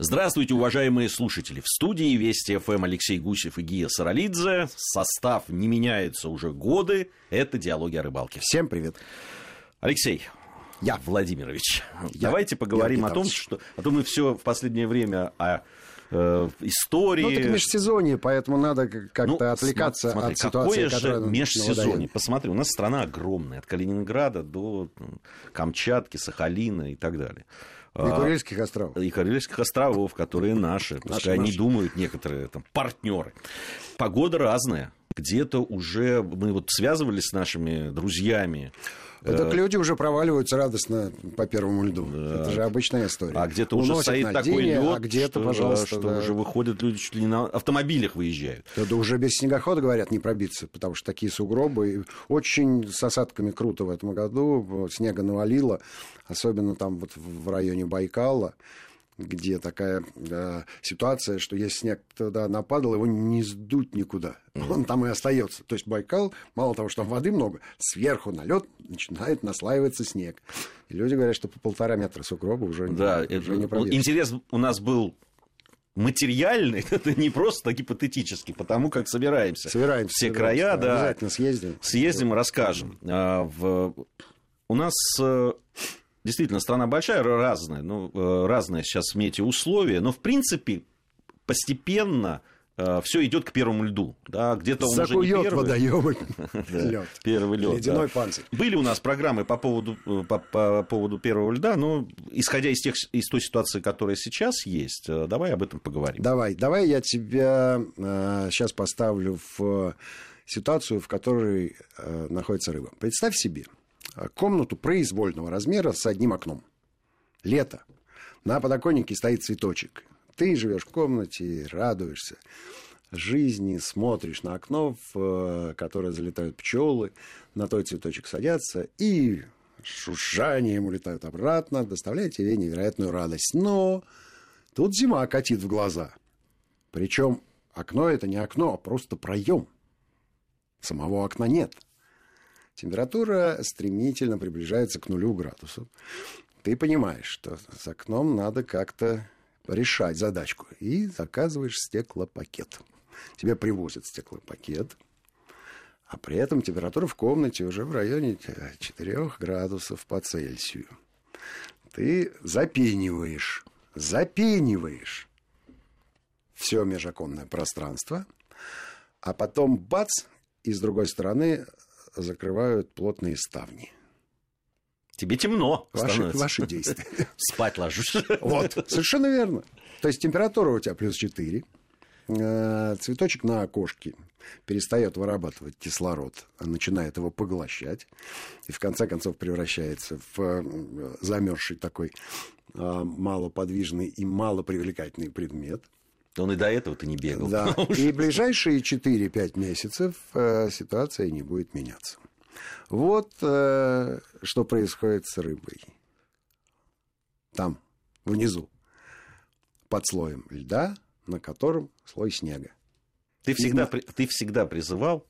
Здравствуйте, уважаемые слушатели. В студии Вести ФМ Алексей Гусев и Гия Саралидзе. Состав не меняется уже годы. Это «Диалоги о рыбалке». Всем привет. Алексей, я Владимирович, я, давайте поговорим я о том, что... А то мы все в последнее время о э, истории. Ну, это межсезонье, поэтому надо как-то ну, отвлекаться смотри, от ситуации, какое же межсезонье? Посмотри, у нас страна огромная, от Калининграда до Камчатки, Сахалина и так далее. И Курильских островов. И Курильских островов, которые наши. Пускай наши, они наши. думают, некоторые там партнеры. Погода разная. Где-то уже мы вот связывались с нашими друзьями. Так э, люди уже проваливаются радостно по первому льду. Да. Это же обычная история. А где-то уже стоит такой лед, а где-то, что, пожалуйста, что да. уже выходят люди чуть ли не на автомобилях выезжают. Это уже без снегохода, говорят, не пробиться, потому что такие сугробы. Очень с осадками круто в этом году. Снега навалило, особенно там вот в районе Байкала где такая э, ситуация, что если снег туда нападал, его не сдуть никуда. Он там и остается. То есть Байкал, мало того, что там воды много, сверху на лед начинает наслаиваться снег. И люди говорят, что по полтора метра сугроба уже, да, не, уже не пробьешь. Интерес у нас был материальный, это не просто гипотетический, потому как собираемся. Собираемся. Все собираемся, края, да. Обязательно съездим. Съездим расскажем. А, в... У нас э, действительно страна большая, разная, ну, э, разные сейчас метеоусловия, но в принципе постепенно э, все идет к первому льду. Да, где-то он Закует уже не первый. водоемы лед. Первый лед. Ледяной панцирь. Были у нас программы по поводу, э, по, по поводу первого льда, но исходя из, тех, из той ситуации, которая сейчас есть, давай об этом поговорим. Давай, давай я тебя э, сейчас поставлю в ситуацию, в которой э, находится рыба. Представь себе, комнату произвольного размера с одним окном. Лето. На подоконнике стоит цветочек. Ты живешь в комнате, радуешься жизни, смотришь на окно, в которое залетают пчелы, на той цветочек садятся и шуршанием улетают обратно, доставляя тебе невероятную радость. Но тут зима катит в глаза. Причем окно это не окно, а просто проем. Самого окна нет температура стремительно приближается к нулю градусов. Ты понимаешь, что с окном надо как-то решать задачку. И заказываешь стеклопакет. Тебе привозят стеклопакет, а при этом температура в комнате уже в районе 4 градусов по Цельсию. Ты запениваешь, запениваешь все межоконное пространство, а потом бац, и с другой стороны закрывают плотные ставни. Тебе темно ваши, ваши действия. Спать ложишь. Вот, совершенно верно. То есть температура у тебя плюс 4. Э, цветочек на окошке перестает вырабатывать кислород, а начинает его поглощать. И в конце концов превращается в э, замерзший такой э, малоподвижный и малопривлекательный предмет. Он и до этого-то не бегал. Да, и ближайшие 4-5 месяцев э, ситуация не будет меняться. Вот э, что происходит с рыбой. Там, внизу, под слоем льда, на котором слой снега. Ты всегда, и... ты всегда призывал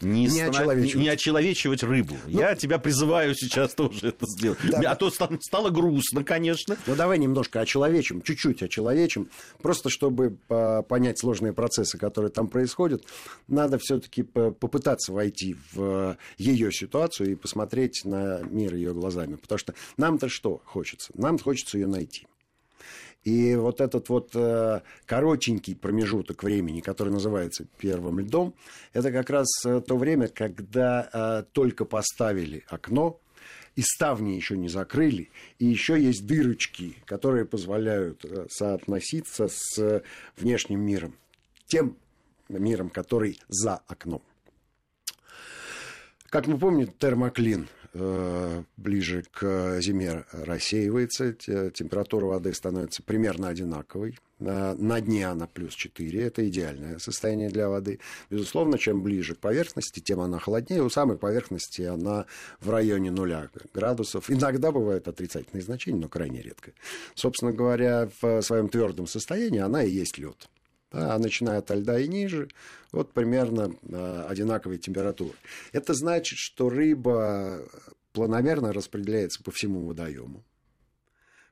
не, не, станов... очеловечивать. не очеловечивать рыбу. Ну, Я тебя призываю сейчас тоже это сделать. Да. А то стало грустно, конечно. Ну, давай немножко очеловечим, чуть-чуть очеловечим. Просто чтобы понять сложные процессы, которые там происходят, надо все-таки попытаться войти в ее ситуацию и посмотреть на мир ее глазами. Потому что нам-то что хочется? Нам хочется ее найти. И вот этот вот э, коротенький промежуток времени, который называется первым льдом, это как раз э, то время, когда э, только поставили окно, и ставни еще не закрыли, и еще есть дырочки, которые позволяют соотноситься с внешним миром, тем миром, который за окном. Как мы помним, термоклин ближе к зиме рассеивается, температура воды становится примерно одинаковой. На дне она плюс 4, это идеальное состояние для воды. Безусловно, чем ближе к поверхности, тем она холоднее. У самой поверхности она в районе нуля градусов. Иногда бывают отрицательные значения, но крайне редко. Собственно говоря, в своем твердом состоянии она и есть лед да, начиная от льда и ниже, вот примерно э, одинаковой температуры. Это значит, что рыба планомерно распределяется по всему водоему.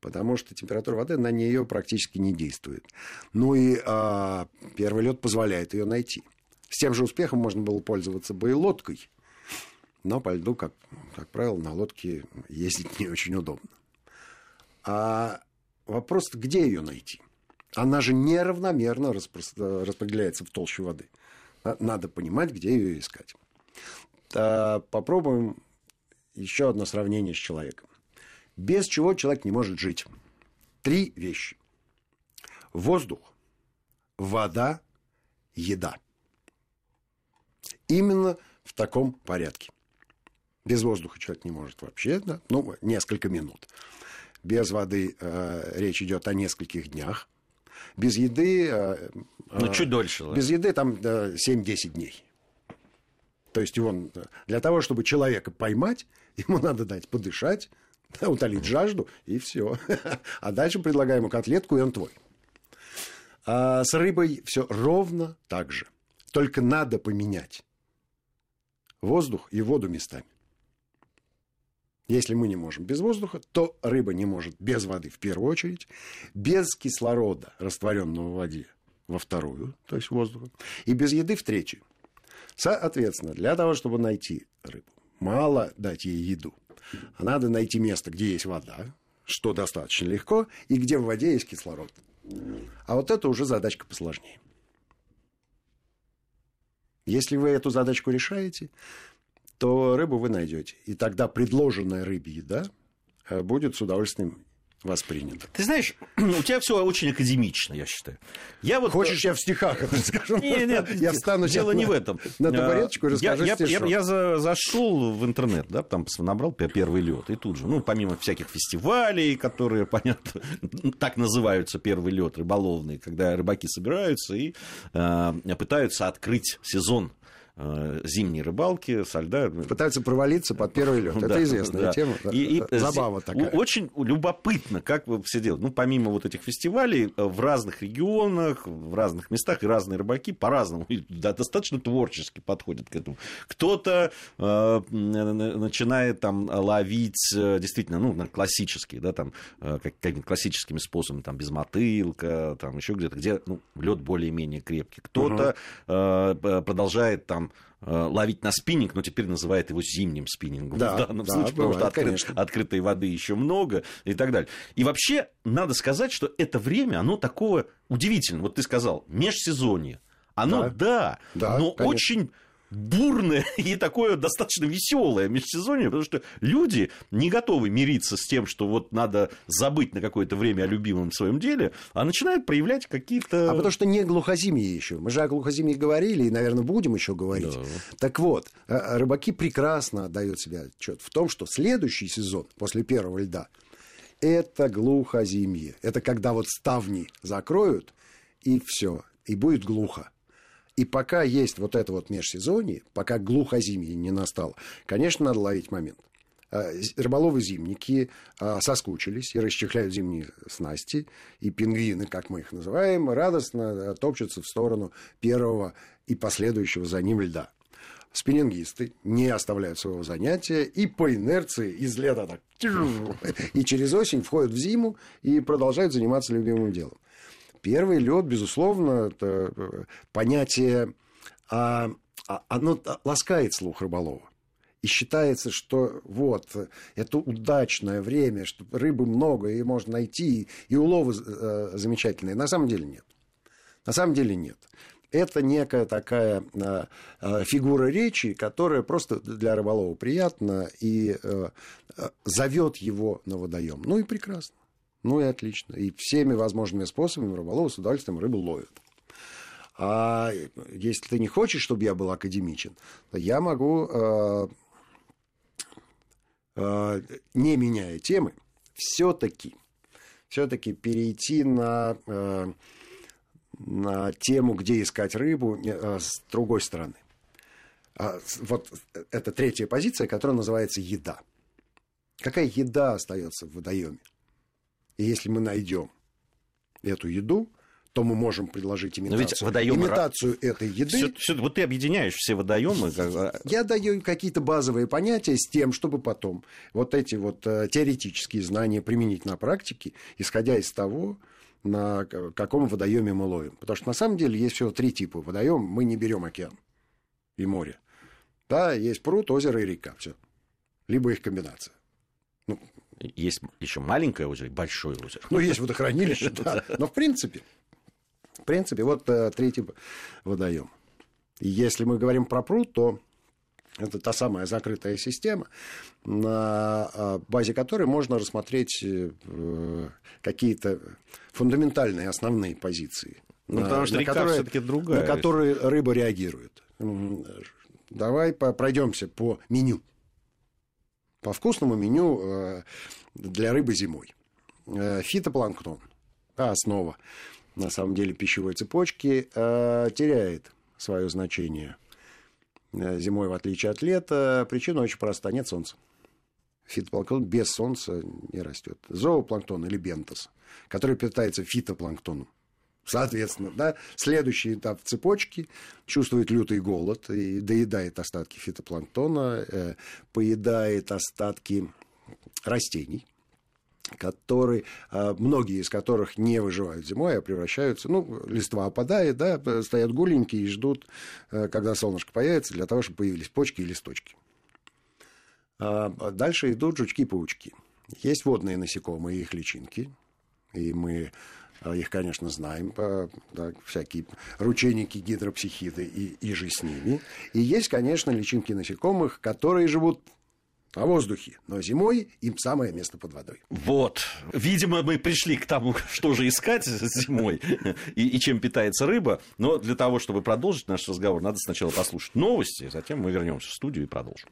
потому что температура воды на нее практически не действует. Ну и а, первый лед позволяет ее найти. С тем же успехом можно было пользоваться бы и лодкой, но по льду, как, как правило, на лодке ездить не очень удобно. А вопрос, где ее найти? Она же неравномерно распределяется в толще воды. Надо понимать, где ее искать. Попробуем еще одно сравнение с человеком. Без чего человек не может жить. Три вещи. Воздух, вода, еда. Именно в таком порядке. Без воздуха человек не может вообще, да? ну, несколько минут. Без воды э, речь идет о нескольких днях. Без еды... Э, ну, чуть дольше. Без еды там э, 7-10 дней. То есть он, для того, чтобы человека поймать, ему надо дать подышать, утолить жажду, и все. А дальше предлагаем ему котлетку, и он твой. А с рыбой все ровно так же. Только надо поменять воздух и воду местами. Если мы не можем без воздуха, то рыба не может без воды в первую очередь, без кислорода, растворенного в воде, во вторую, то есть воздуха, и без еды в третью. Соответственно, для того, чтобы найти рыбу, мало дать ей еду, а надо найти место, где есть вода, что достаточно легко, и где в воде есть кислород. А вот это уже задачка посложнее. Если вы эту задачку решаете, то рыбу вы найдете. И тогда предложенная рыбе еда э, будет с удовольствием воспринято. Ты знаешь, у тебя все очень академично, я считаю. Я вот... Хочешь, я в стихах это скажу? Нет, нет, я встану дело не в этом. На табуреточку и расскажу я, я, я за, зашел в интернет, да, там набрал первый лед, и тут же, ну, помимо всяких фестивалей, которые, понятно, так называются первый лед рыболовный, когда рыбаки собираются и э, пытаются открыть сезон Э, зимней рыбалки со льда. Пытаются провалиться под первый лед. Это известная тема. И, и, Забава такая. Очень любопытно, как вы все делаете. Ну, помимо вот этих фестивалей, э, в разных регионах, в разных местах и разные рыбаки по-разному, да, достаточно творчески подходят к этому. Кто-то э, начинает там ловить э, действительно, ну, классические, да, там, какими классическими способами, там, без мотылка, там, еще где-то, где ну, лед более-менее крепкий. Кто-то угу. э, продолжает там Э, ловить на спиннинг, но теперь называет его зимним спиннингом да, в данном да, случае, бывает, потому что открыт, открытой воды еще много и так далее. И вообще, надо сказать, что это время, оно такого удивительное. Вот ты сказал, межсезонье. Оно, да, да, да но конечно. очень бурное и такое достаточно веселое межсезонье, потому что люди не готовы мириться с тем, что вот надо забыть на какое-то время о любимом своем деле, а начинают проявлять какие-то... А потому что не глухозимье еще. Мы же о глухозимье говорили и, наверное, будем еще говорить. Да. Так вот, э, рыбаки прекрасно отдают себе отчет в том, что следующий сезон после первого льда это глухозимье. Это когда вот ставни закроют, и все, и будет глухо. И пока есть вот это вот межсезонье, пока глухозимье не настало, конечно, надо ловить момент. А, рыболовы-зимники а, соскучились и расчехляют зимние снасти, и пингвины, как мы их называем, радостно топчутся в сторону первого и последующего за ним льда. Спиннингисты не оставляют своего занятия и по инерции из лета так и через осень входят в зиму и продолжают заниматься любимым делом. Первый лед, безусловно, это э, понятие, а, а, оно ласкает слух рыболова. И считается, что вот, это удачное время, что рыбы много, и можно найти, и уловы э, замечательные. На самом деле нет. На самом деле нет. Это некая такая э, э, фигура речи, которая просто для рыболова приятна и зовет его на водоем. Ну и прекрасно. Ну и отлично. И всеми возможными способами рыболовы с удовольствием рыбу ловят. А если ты не хочешь, чтобы я был академичен, то я могу, э, э, не меняя темы, все-таки все-таки перейти на, э, на тему, где искать рыбу с другой стороны. А, вот это третья позиция, которая называется еда. Какая еда остается в водоеме? И если мы найдем эту еду, то мы можем предложить имитацию, водоемы... имитацию этой еды. Все, все, вот ты объединяешь все водоемы. Я даю какие-то базовые понятия с тем, чтобы потом вот эти вот э, теоретические знания применить на практике, исходя из того, на каком водоеме мы ловим. Потому что на самом деле есть всего три типа водоем. Мы не берем океан и море. Да, есть пруд, озеро и река. Все. Либо их комбинация. Ну, есть еще маленькое озеро и большое озеро. Ну, есть водохранилище, да. Но в принципе, в принципе, вот э, третий водоем. И если мы говорим про пруд, то это та самая закрытая система, на э, базе которой можно рассмотреть э, какие-то фундаментальные основные позиции. Ну, на, потому что река которые, все-таки другая. На которые рыба реагирует. Давай пройдемся по меню. По вкусному меню для рыбы зимой. Фитопланктон. Основа на самом деле пищевой цепочки э, теряет свое значение э, зимой, в отличие от лета. Причина очень проста. Нет солнца. Фитопланктон без солнца не растет. Зоопланктон или бентос, который питается фитопланктоном. Соответственно, да, следующий этап цепочки чувствует лютый голод и доедает остатки фитопланктона, э, поедает остатки растений, которые, а, многие из которых не выживают зимой, а превращаются, ну, листва опадает, да, стоят голенькие и ждут, э, когда солнышко появится, для того, чтобы появились почки и листочки. А, дальше идут жучки-паучки. Есть водные насекомые, их личинки, и мы а, их, конечно, знаем, да, всякие ручейники, гидропсихиды и, и же с ними. И есть, конечно, личинки насекомых, которые живут на воздухе. Но зимой им самое место под водой. Вот. Видимо, мы пришли к тому, что же искать зимой и, и чем питается рыба. Но для того, чтобы продолжить наш разговор, надо сначала послушать новости, затем мы вернемся в студию и продолжим.